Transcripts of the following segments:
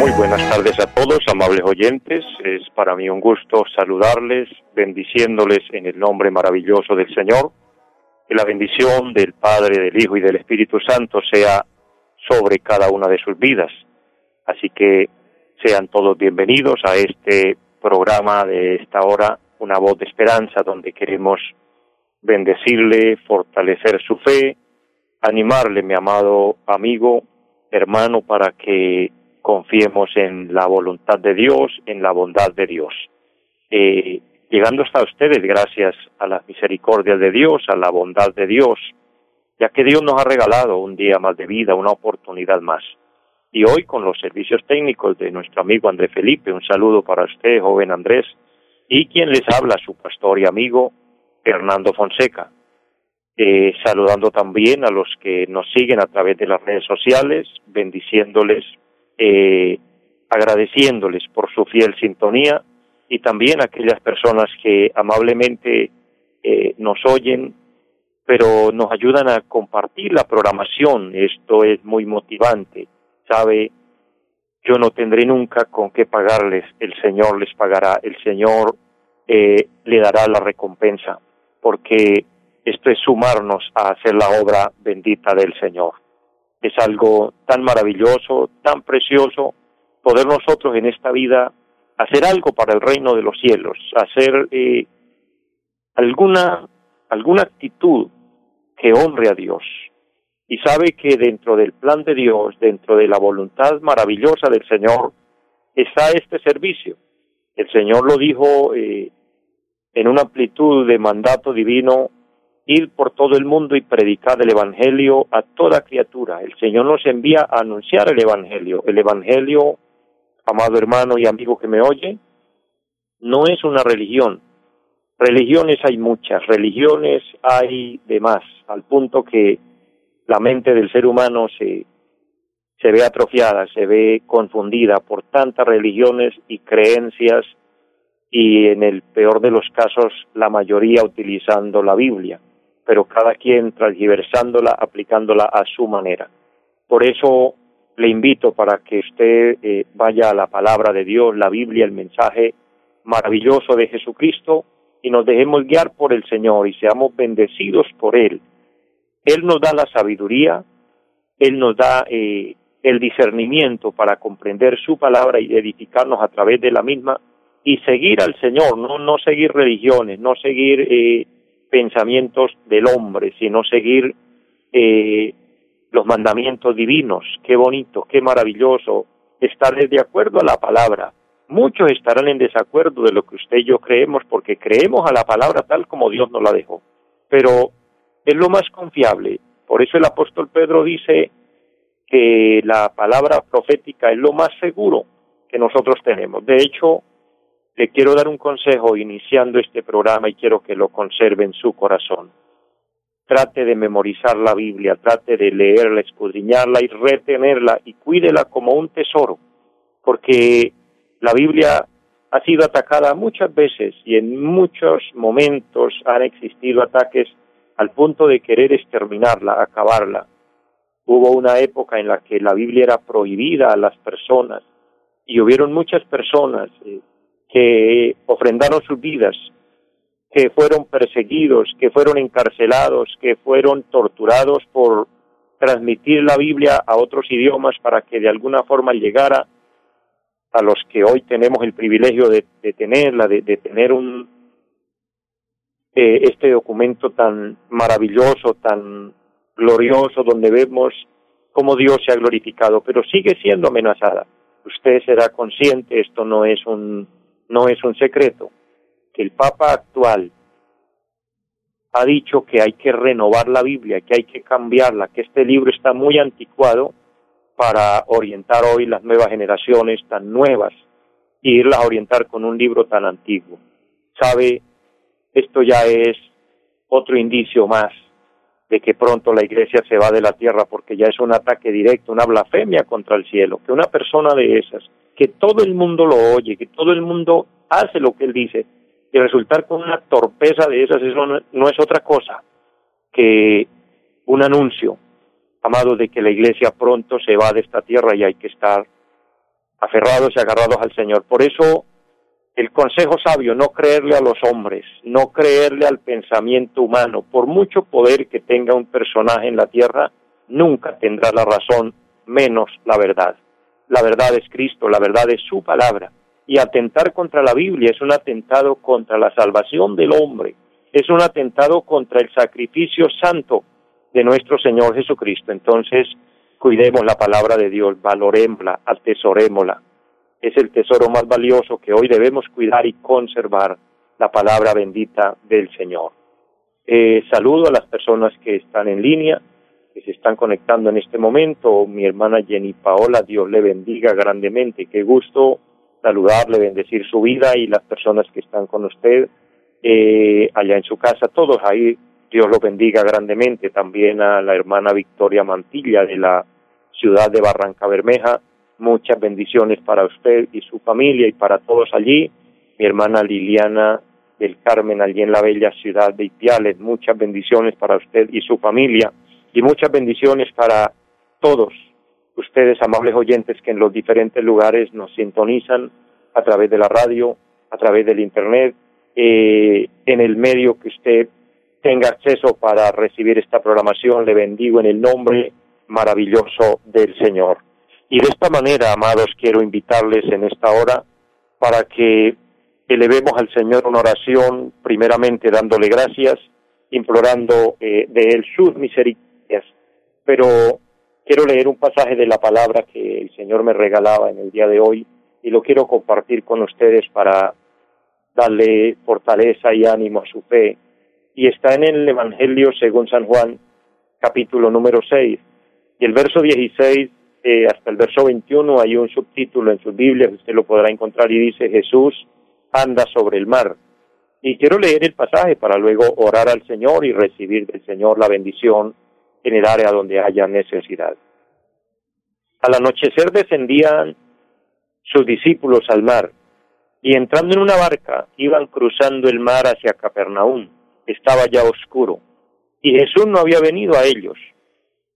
Muy buenas tardes a todos, amables oyentes. Es para mí un gusto saludarles bendiciéndoles en el nombre maravilloso del Señor. Que la bendición del Padre, del Hijo y del Espíritu Santo sea sobre cada una de sus vidas. Así que sean todos bienvenidos a este programa de esta hora, Una voz de esperanza, donde queremos bendecirle, fortalecer su fe, animarle, mi amado amigo, hermano, para que confiemos en la voluntad de Dios, en la bondad de Dios. Eh, llegando hasta ustedes gracias a las misericordias de Dios, a la bondad de Dios, ya que Dios nos ha regalado un día más de vida, una oportunidad más. Y hoy con los servicios técnicos de nuestro amigo Andrés Felipe, un saludo para usted, joven Andrés, y quien les habla, su pastor y amigo Hernando Fonseca. Eh, saludando también a los que nos siguen a través de las redes sociales, bendiciéndoles, eh, agradeciéndoles por su fiel sintonía y también aquellas personas que amablemente eh, nos oyen, pero nos ayudan a compartir la programación. Esto es muy motivante. Sabe, yo no tendré nunca con qué pagarles, el Señor les pagará, el Señor eh, le dará la recompensa, porque esto es sumarnos a hacer la obra bendita del Señor. Es algo tan maravilloso, tan precioso, poder nosotros en esta vida hacer algo para el reino de los cielos, hacer eh, alguna, alguna actitud que honre a Dios. Y sabe que dentro del plan de Dios, dentro de la voluntad maravillosa del Señor, está este servicio. El Señor lo dijo eh, en una amplitud de mandato divino, ir por todo el mundo y predicar el Evangelio a toda criatura. El Señor nos envía a anunciar el Evangelio. El Evangelio amado hermano y amigo que me oye, no es una religión. Religiones hay muchas, religiones hay de más, al punto que la mente del ser humano se, se ve atrofiada, se ve confundida por tantas religiones y creencias y en el peor de los casos la mayoría utilizando la Biblia, pero cada quien transversándola, aplicándola a su manera. Por eso le invito para que usted eh, vaya a la palabra de Dios, la Biblia, el mensaje maravilloso de Jesucristo y nos dejemos guiar por el Señor y seamos bendecidos por Él. Él nos da la sabiduría, Él nos da eh, el discernimiento para comprender su palabra y edificarnos a través de la misma y seguir al Señor, no, no seguir religiones, no seguir eh, pensamientos del hombre, sino seguir eh, los mandamientos divinos. Qué bonito, qué maravilloso estar de acuerdo a la palabra. Muchos estarán en desacuerdo de lo que usted y yo creemos porque creemos a la palabra tal como Dios nos la dejó. Pero es lo más confiable. Por eso el apóstol Pedro dice que la palabra profética es lo más seguro que nosotros tenemos. De hecho, le quiero dar un consejo iniciando este programa y quiero que lo conserve en su corazón trate de memorizar la Biblia, trate de leerla, escudriñarla y retenerla y cuídela como un tesoro, porque la Biblia ha sido atacada muchas veces y en muchos momentos han existido ataques al punto de querer exterminarla, acabarla. Hubo una época en la que la Biblia era prohibida a las personas y hubieron muchas personas eh, que ofrendaron sus vidas que fueron perseguidos, que fueron encarcelados, que fueron torturados por transmitir la Biblia a otros idiomas para que de alguna forma llegara a los que hoy tenemos el privilegio de, tenerla, de, tener un eh, este documento tan maravilloso, tan glorioso, donde vemos cómo Dios se ha glorificado, pero sigue siendo amenazada. Usted será consciente, esto no es un no es un secreto que el Papa actual ha dicho que hay que renovar la Biblia, que hay que cambiarla, que este libro está muy anticuado para orientar hoy las nuevas generaciones tan nuevas y irlas a orientar con un libro tan antiguo. Sabe, esto ya es otro indicio más de que pronto la iglesia se va de la tierra porque ya es un ataque directo, una blasfemia contra el cielo, que una persona de esas, que todo el mundo lo oye, que todo el mundo hace lo que él dice, y resultar con una torpeza de esas, eso no, es otra cosa que un anuncio, amado, de que la iglesia pronto se va de esta tierra y hay que estar aferrados y agarrados al Señor. Por eso el consejo sabio, no creerle a los hombres, no creerle al pensamiento humano, por mucho poder que tenga un personaje en la tierra, nunca tendrá la razón, menos la verdad. La verdad es Cristo, la verdad es su palabra. Y atentar contra la Biblia es un atentado contra la salvación del hombre, es un atentado contra el sacrificio santo de nuestro Señor Jesucristo. Entonces, cuidemos la palabra de Dios, valorémosla, atesorémosla, es el tesoro más valioso que hoy debemos cuidar y conservar, la palabra bendita del Señor. Eh, saludo a las personas que están en línea, que se están conectando en este momento. Mi hermana Jenny Paola, Dios le bendiga grandemente. Qué gusto saludarle, bendecir su vida y las personas que están con usted eh, allá en su casa, todos ahí. Dios lo bendiga grandemente. También a la hermana Victoria Mantilla de la ciudad de Barranca Bermeja Muchas bendiciones para usted y su familia y para todos allí. Mi hermana Liliana del Carmen, allí en la bella ciudad de Ipiales. Muchas bendiciones para usted y su familia. Y muchas bendiciones para todos ustedes, amables oyentes, que en los diferentes lugares nos sintonizan a través de la radio, a través del Internet, eh, en el medio que usted tenga acceso para recibir esta programación. Le bendigo en el nombre maravilloso del Señor. Y de esta manera, amados, quiero invitarles en esta hora para que elevemos al Señor una oración, primeramente dándole gracias, implorando eh, de Él sus misericordias. Pero quiero leer un pasaje de la palabra que el Señor me regalaba en el día de hoy y lo quiero compartir con ustedes para darle fortaleza y ánimo a su fe. Y está en el Evangelio según San Juan, capítulo número 6. Y el verso 16 hasta el verso 21 hay un subtítulo en su Biblia, usted lo podrá encontrar y dice Jesús anda sobre el mar. Y quiero leer el pasaje para luego orar al Señor y recibir del Señor la bendición en el área donde haya necesidad. Al anochecer descendían sus discípulos al mar y entrando en una barca iban cruzando el mar hacia Capernaum. Estaba ya oscuro y Jesús no había venido a ellos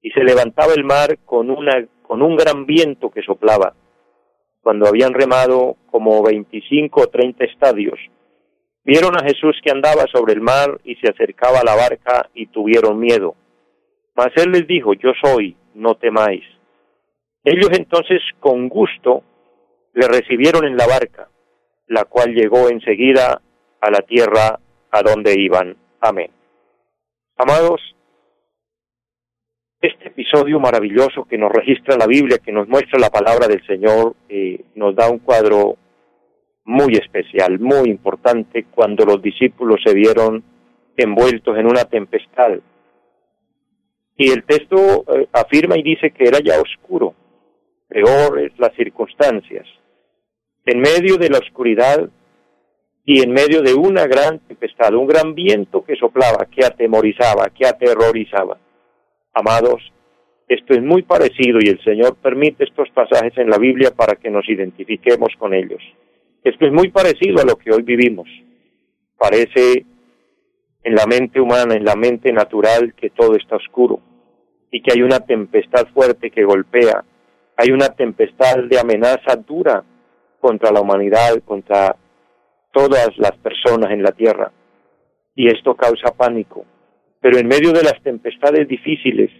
y se levantaba el mar con una con un gran viento que soplaba. Cuando habían remado como veinticinco o treinta estadios, vieron a Jesús que andaba sobre el mar y se acercaba a la barca y tuvieron miedo. Mas él les dijo, yo soy, no temáis. Ellos entonces con gusto le recibieron en la barca, la cual llegó enseguida a la tierra a donde iban. Amén. Amados, este episodio maravilloso que nos registra la Biblia, que nos muestra la palabra del Señor, eh, nos da un cuadro muy especial, muy importante, cuando los discípulos se vieron envueltos en una tempestad. Y el texto eh, afirma y dice que era ya oscuro, peores las circunstancias. En medio de la oscuridad y en medio de una gran tempestad, un gran viento que soplaba, que atemorizaba, que aterrorizaba Amados, esto es muy parecido y el Señor permite estos pasajes en la Biblia para que nos identifiquemos con ellos. Esto es muy parecido a lo que hoy vivimos. Parece en la mente humana, en la mente natural, que todo está oscuro y que hay una tempestad fuerte que golpea, hay una tempestad de amenaza dura contra la humanidad, contra todas las personas en la tierra. Y esto causa pánico, pero en medio de las tempestades difíciles,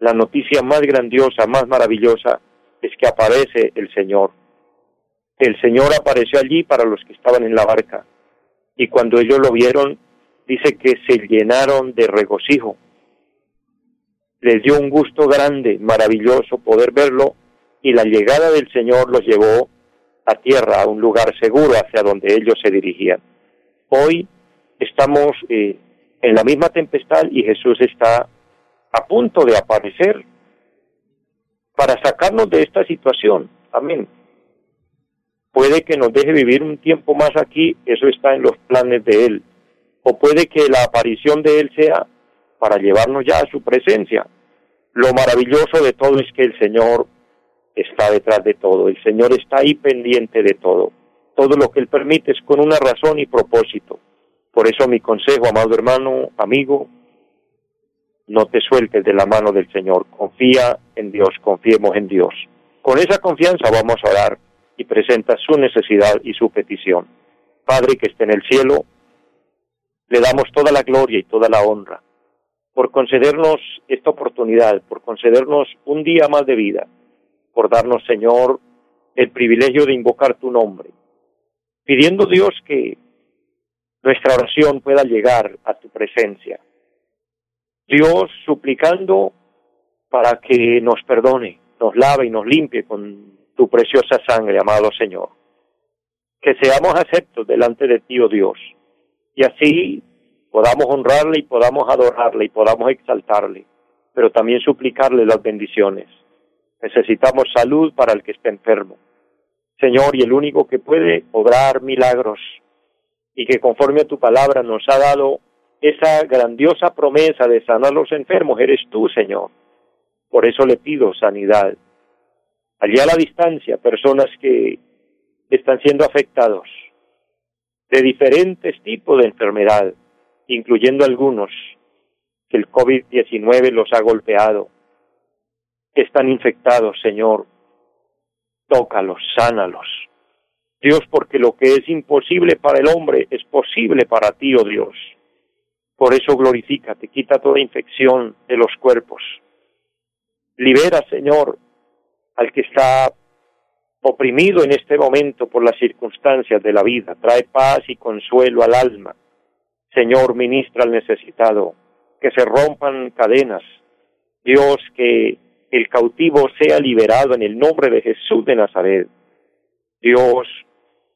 la noticia más grandiosa, más maravillosa, es que aparece el Señor. El Señor apareció allí para los que estaban en la barca. Y cuando ellos lo vieron, dice que se llenaron de regocijo. Les dio un gusto grande, maravilloso poder verlo, y la llegada del Señor los llevó a tierra, a un lugar seguro hacia donde ellos se dirigían. Hoy estamos eh, en la misma tempestad y Jesús está a punto de aparecer para sacarnos de esta situación. Amén. Puede que nos deje vivir un tiempo más aquí, eso está en los planes de Él. O puede que la aparición de Él sea para llevarnos ya a su presencia. Lo maravilloso de todo es que el Señor está detrás de todo, el Señor está ahí pendiente de todo. Todo lo que Él permite es con una razón y propósito. Por eso mi consejo, amado hermano, amigo, no te sueltes de la mano del Señor, confía en Dios, confiemos en Dios. Con esa confianza vamos a orar y presenta su necesidad y su petición. Padre que esté en el cielo, le damos toda la gloria y toda la honra por concedernos esta oportunidad, por concedernos un día más de vida, por darnos, Señor, el privilegio de invocar tu nombre, pidiendo Dios que nuestra oración pueda llegar a tu presencia. Dios suplicando para que nos perdone, nos lave y nos limpie con tu preciosa sangre, amado Señor. Que seamos aceptos delante de ti, oh Dios, y así podamos honrarle y podamos adorarle y podamos exaltarle, pero también suplicarle las bendiciones. Necesitamos salud para el que esté enfermo. Señor, y el único que puede obrar milagros y que conforme a tu palabra nos ha dado esa grandiosa promesa de sanar a los enfermos, eres tú, Señor. Por eso le pido sanidad. Allí a la distancia, personas que están siendo afectados de diferentes tipos de enfermedad, incluyendo algunos que el COVID-19 los ha golpeado, están infectados, Señor. Tócalos, sánalos. Dios, porque lo que es imposible para el hombre es posible para ti, oh Dios. Por eso glorifícate, quita toda infección de los cuerpos. Libera, Señor, al que está oprimido en este momento por las circunstancias de la vida. Trae paz y consuelo al alma. Señor, ministra al necesitado, que se rompan cadenas. Dios, que el cautivo sea liberado en el nombre de Jesús de Nazaret. Dios,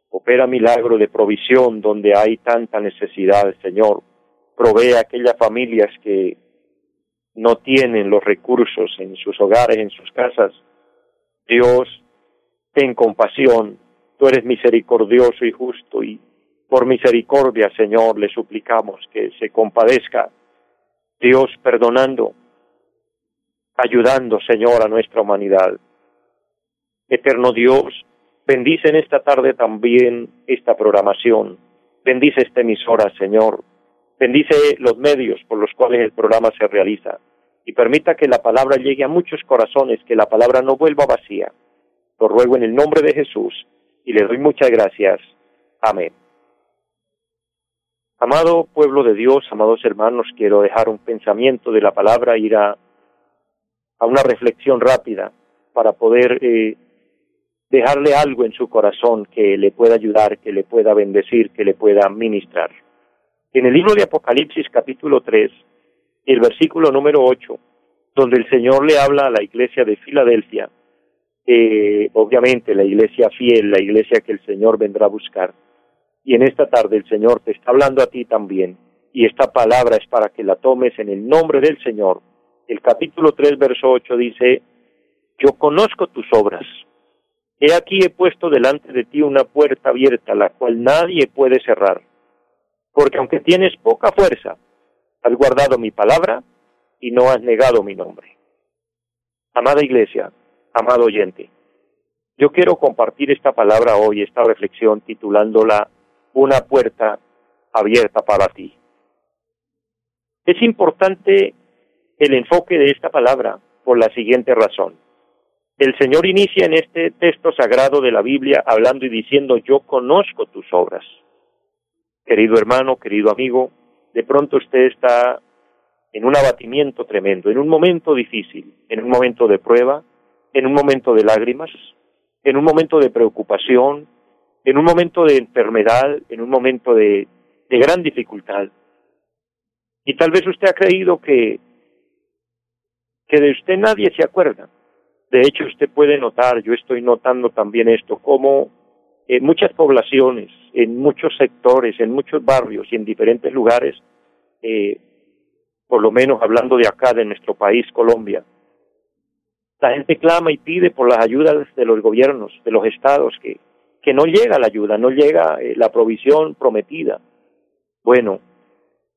opera milagro de provisión donde hay tanta necesidad, Señor. Provee a aquellas familias que no tienen los recursos en sus hogares, en sus casas. Dios, ten compasión. Tú eres misericordioso y justo y por misericordia, Señor, le suplicamos que se compadezca, Dios perdonando, ayudando, Señor, a nuestra humanidad. Eterno Dios, bendice en esta tarde también esta programación, bendice esta emisora, Señor, bendice los medios por los cuales el programa se realiza y permita que la palabra llegue a muchos corazones, que la palabra no vuelva vacía. Lo ruego en el nombre de Jesús y le doy muchas gracias. Amén. Amado pueblo de Dios, amados hermanos, quiero dejar un pensamiento de la palabra, ir a, a una reflexión rápida para poder eh, dejarle algo en su corazón que le pueda ayudar, que le pueda bendecir, que le pueda ministrar. En el libro de Apocalipsis capítulo 3, el versículo número 8, donde el Señor le habla a la iglesia de Filadelfia, eh, obviamente la iglesia fiel, la iglesia que el Señor vendrá a buscar, y en esta tarde el Señor te está hablando a ti también. Y esta palabra es para que la tomes en el nombre del Señor. El capítulo 3, verso 8 dice, Yo conozco tus obras. He aquí he puesto delante de ti una puerta abierta, la cual nadie puede cerrar. Porque aunque tienes poca fuerza, has guardado mi palabra y no has negado mi nombre. Amada iglesia, amado oyente, yo quiero compartir esta palabra hoy, esta reflexión titulándola una puerta abierta para ti. Es importante el enfoque de esta palabra por la siguiente razón. El Señor inicia en este texto sagrado de la Biblia hablando y diciendo, yo conozco tus obras. Querido hermano, querido amigo, de pronto usted está en un abatimiento tremendo, en un momento difícil, en un momento de prueba, en un momento de lágrimas, en un momento de preocupación, en un momento de enfermedad, en un momento de, gran dificultad. Y tal vez usted ha creído que, que de usted nadie se acuerda. De hecho, usted puede notar, yo estoy notando también esto, como en muchas poblaciones, en muchos sectores, en muchos barrios y en diferentes lugares, eh, por lo menos hablando de acá, de nuestro país, Colombia, La gente clama y pide por las ayudas de los gobiernos, de los estados, que, que no llega la ayuda, no llega eh, la provisión prometida. Bueno,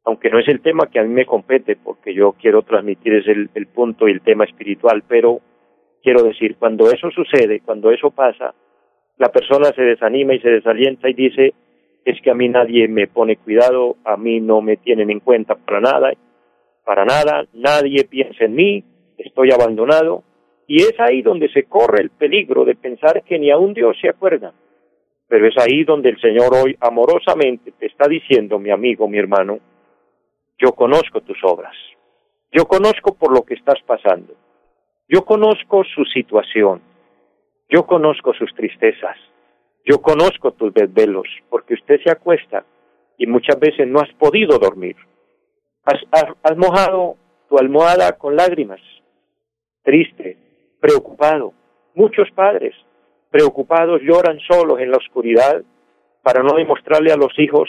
aunque no es el tema que a mí me compete, porque yo quiero transmitir es el, el punto y el tema espiritual, pero quiero decir, cuando eso sucede, cuando eso pasa, la persona se desanima y se desalienta y dice, es que a mí nadie me pone cuidado, a mí no me tienen en cuenta para nada, para nada, nadie piensa en mí, estoy abandonado. Y es ahí donde se corre el peligro de pensar que ni aun Dios se acuerda. Pero es ahí donde el Señor hoy amorosamente te está diciendo, mi amigo, mi hermano, yo conozco tus obras, yo conozco por lo que estás pasando, yo conozco su situación, yo conozco sus tristezas, yo conozco tus desvelos, porque usted se acuesta y muchas veces no has podido dormir. Has, has, mojado tu almohada con lágrimas, triste, preocupado. Muchos padres preocupados lloran solos en la oscuridad para no demostrarle a los hijos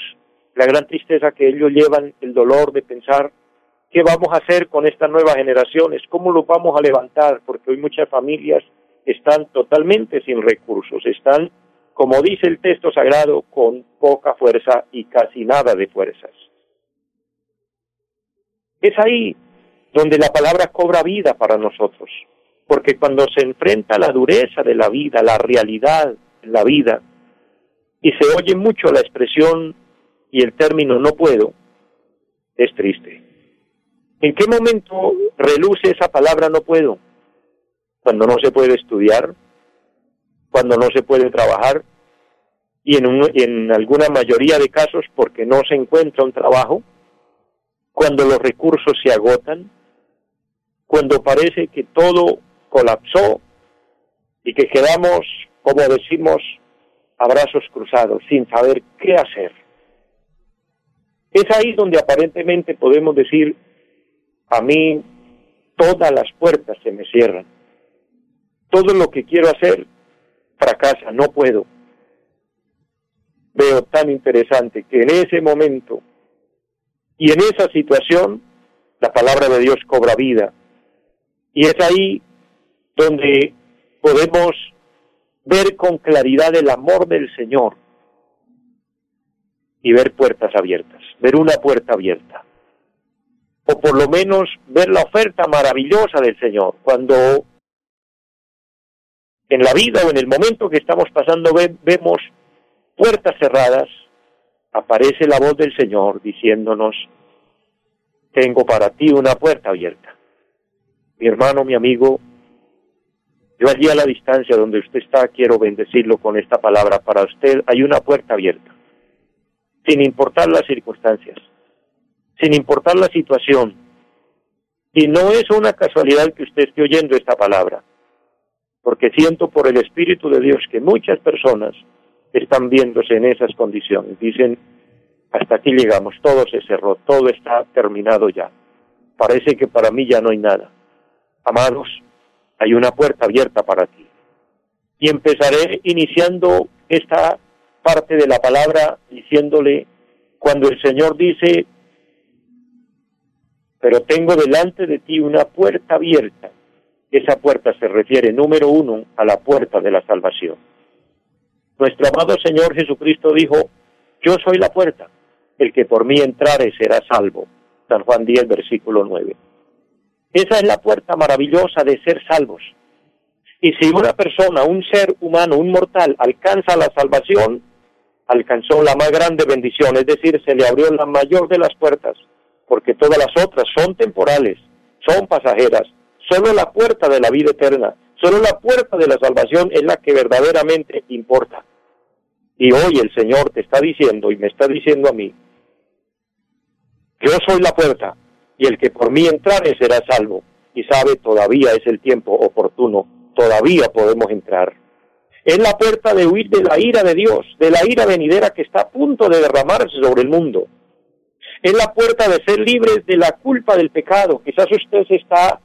la gran tristeza que ellos llevan, el dolor de pensar qué vamos a hacer con estas nuevas generaciones, cómo los vamos a levantar, porque hoy muchas familias están totalmente sin recursos, están, como dice el texto sagrado, con poca fuerza y casi nada de fuerzas. Es ahí donde la palabra cobra vida para nosotros, porque cuando se enfrenta la dureza de la vida, la realidad de la vida, y se oye mucho la expresión y el término no puedo, es triste. ¿En qué momento reluce esa palabra no puedo? Cuando no se puede estudiar, cuando no se puede trabajar y en, en alguna mayoría de casos porque no se encuentra un trabajo, cuando los recursos se agotan, cuando parece que todo colapsó y que quedamos, como decimos, a brazos cruzados, sin saber qué hacer. Es ahí donde aparentemente podemos decir, a mí todas las puertas se me cierran. Todo lo que quiero hacer fracasa, no puedo. Veo tan interesante que en ese momento y en esa situación, la palabra de Dios cobra vida. Y es ahí donde podemos ver con claridad el amor del Señor y ver puertas abiertas, ver una puerta abierta. O por lo menos ver la oferta maravillosa del Señor. Cuando en la vida o en el momento que estamos pasando vemos puertas cerradas, aparece la voz del Señor diciéndonos, tengo para ti una puerta abierta. Mi hermano, mi amigo, yo allí a la distancia donde usted está quiero bendecirlo con esta palabra. Para usted hay una puerta abierta, sin importar las circunstancias, sin importar la situación. Y no es una casualidad que usted esté oyendo esta palabra, porque siento por el Espíritu de Dios que muchas personas están viéndose en esas condiciones. Dicen, hasta aquí llegamos, todo se cerró, todo está terminado ya. Parece que para mí ya no hay nada. Amados, hay una puerta abierta para ti. Y empezaré iniciando esta parte de la palabra diciéndole, cuando el Señor dice, pero tengo delante de ti una puerta abierta, esa puerta se refiere, número uno, a la puerta de la salvación. Nuestro amado Señor Jesucristo dijo, yo soy la puerta, el que por mí entrare será salvo. San Juan 10, versículo 9. Esa es la puerta maravillosa de ser salvos. Y si una persona, un ser humano, un mortal, alcanza la salvación, alcanzó la más grande bendición, es decir, se le abrió la mayor de las puertas, porque todas las otras son temporales, son pasajeras. Solo la puerta de la vida eterna Solo la puerta de la salvación es la que verdaderamente importa. Y hoy el Señor te está diciendo y me está diciendo a mí, yo soy la puerta y el que por mí entrare será salvo. Y sabe, todavía es el tiempo oportuno, todavía podemos entrar. Es la puerta de huir de la ira de Dios, de la ira venidera que está a punto de derramarse sobre el mundo. Es la puerta de ser libres de la culpa del pecado. Quizás usted está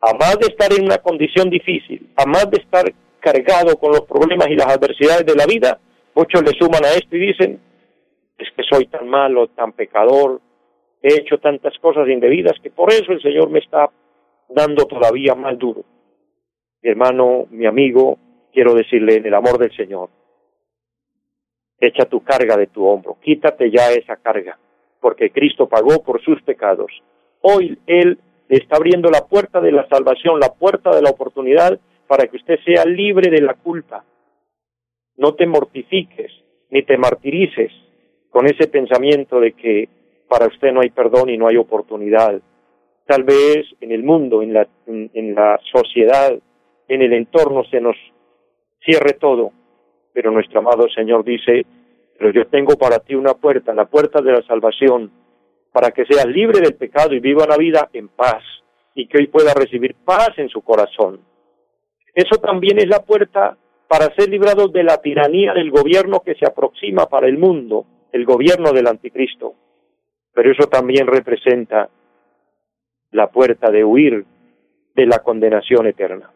a más de estar en una condición difícil, a más de estar cargado con los problemas y las adversidades de la vida, muchos le suman a esto y dicen, es que soy tan malo, tan pecador, he hecho tantas cosas indebidas que por eso el Señor me está dando todavía más duro. mi hermano, mi amigo, quiero decirle en el amor del Señor, echa tu carga de tu hombro, quítate ya esa carga, porque Cristo pagó por sus pecados. Hoy Él está abriendo la puerta de la salvación, la puerta de la oportunidad para que usted sea libre de la culpa. No te mortifiques ni te martirices con ese pensamiento de que para usted no hay perdón y no hay oportunidad. Tal vez en el mundo, en la, en, la sociedad, en el entorno se nos cierre todo, pero nuestro amado Señor dice, pero yo tengo para ti una puerta, la puerta de la salvación, para que seas libre del pecado y viva una vida en paz y que hoy pueda recibir paz en su corazón. Eso también es la puerta para ser librados de la tiranía del gobierno que se aproxima para el mundo, el gobierno del anticristo. Pero eso también representa la puerta de huir de la condenación eterna.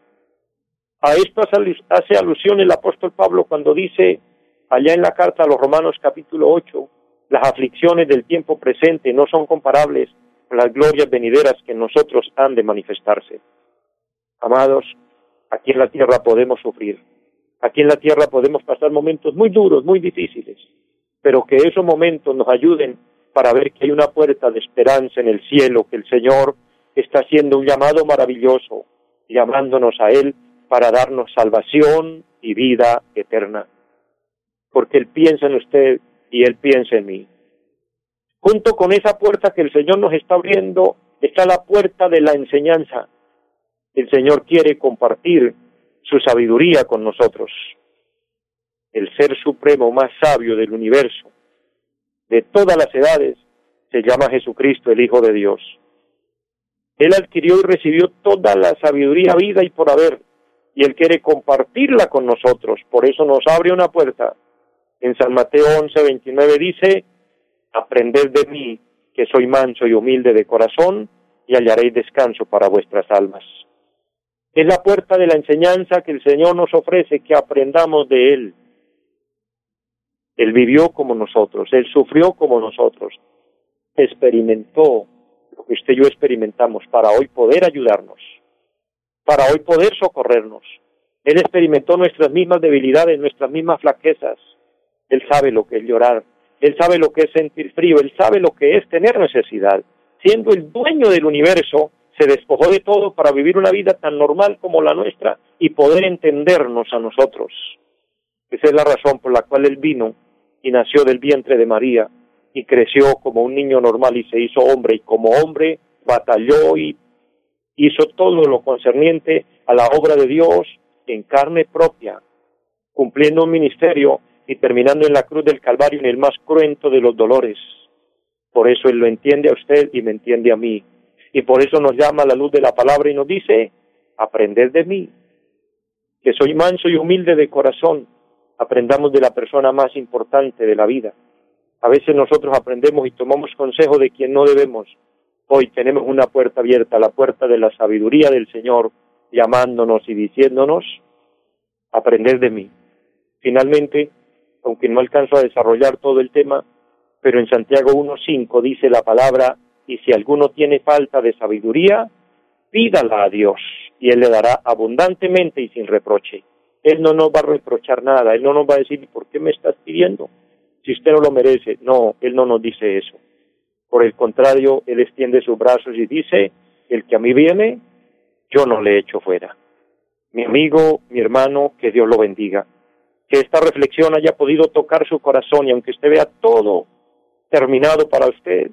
A esto hace alusión el apóstol Pablo cuando dice allá en la carta a los Romanos capítulo 8, las aflicciones del tiempo presente no son comparables con las glorias venideras que en nosotros han de manifestarse. Amados, aquí en la tierra podemos sufrir, aquí en la tierra podemos pasar momentos muy duros, muy difíciles, pero que esos momentos nos ayuden para ver que hay una puerta de esperanza en el cielo, que el Señor está haciendo un llamado maravilloso, llamándonos a Él para darnos salvación y vida eterna. Porque Él piensa en usted y Él piensa en mí. Junto con esa puerta que el Señor nos está abriendo, está la puerta de la enseñanza. El Señor quiere compartir su sabiduría con nosotros. El ser supremo más sabio del universo, de todas las edades, se llama Jesucristo, el Hijo de Dios. Él adquirió y recibió toda la sabiduría, vida y por haber, y Él quiere compartirla con nosotros. Por eso nos abre una puerta. En San Mateo 11, 29 dice, aprended de mí, que soy manso y humilde de corazón, y hallaréis descanso para vuestras almas. Es la puerta de la enseñanza que el Señor nos ofrece, que aprendamos de Él. Él vivió como nosotros, Él sufrió como nosotros, experimentó lo que usted y yo experimentamos para hoy poder ayudarnos, para hoy poder socorrernos. Él experimentó nuestras mismas debilidades, nuestras mismas flaquezas. Él sabe lo que es llorar, Él sabe lo que es sentir frío, Él sabe lo que es tener necesidad. Siendo el dueño del universo, se despojó de todo para vivir una vida tan normal como la nuestra y poder entendernos a nosotros. Esa es la razón por la cual Él vino y nació del vientre de María y creció como un niño normal y se hizo hombre y como hombre batalló y hizo todo lo concerniente a la obra de Dios en carne propia, cumpliendo un ministerio y terminando en la cruz del Calvario en el más cruento de los dolores. Por eso Él lo entiende a usted y me entiende a mí. Y por eso nos llama a la luz de la palabra y nos dice, aprended de mí, que soy manso y humilde de corazón, aprendamos de la persona más importante de la vida. A veces nosotros aprendemos y tomamos consejo de quien no debemos. Hoy tenemos una puerta abierta, la puerta de la sabiduría del Señor, llamándonos y diciéndonos, aprender de mí. Finalmente, aunque no alcanzo a desarrollar todo el tema, pero en Santiago 1.5 dice la palabra, y si alguno tiene falta de sabiduría, pídala a Dios, y Él le dará abundantemente y sin reproche. Él no nos va a reprochar nada, Él no nos va a decir, ¿por qué me estás pidiendo? Si usted no lo merece. No, Él no nos dice eso. Por el contrario, Él extiende sus brazos y dice, el que a mí viene, yo no le echo fuera. Mi amigo, mi hermano, que Dios lo bendiga. Que esta reflexión haya podido tocar su corazón y aunque usted vea todo terminado para usted,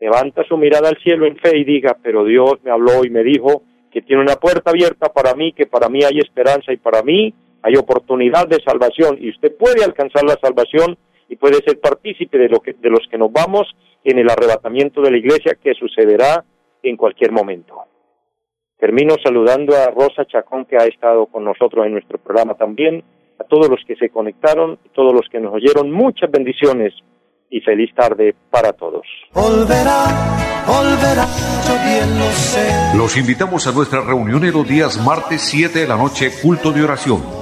levanta su mirada al cielo en fe y diga, pero Dios me habló y me dijo que tiene una puerta abierta para mí, que para mí hay esperanza y para mí hay oportunidad de salvación y usted puede alcanzar la salvación y puede ser partícipe de, lo que, de los que nos vamos en el arrebatamiento de la iglesia que sucederá en cualquier momento. Termino saludando a Rosa Chacón que ha estado con nosotros en nuestro programa también, a todos los que se conectaron, a todos los que nos oyeron, muchas bendiciones y feliz tarde para todos. Los invitamos a nuestra reunión en los días martes 7 de la noche, culto de oración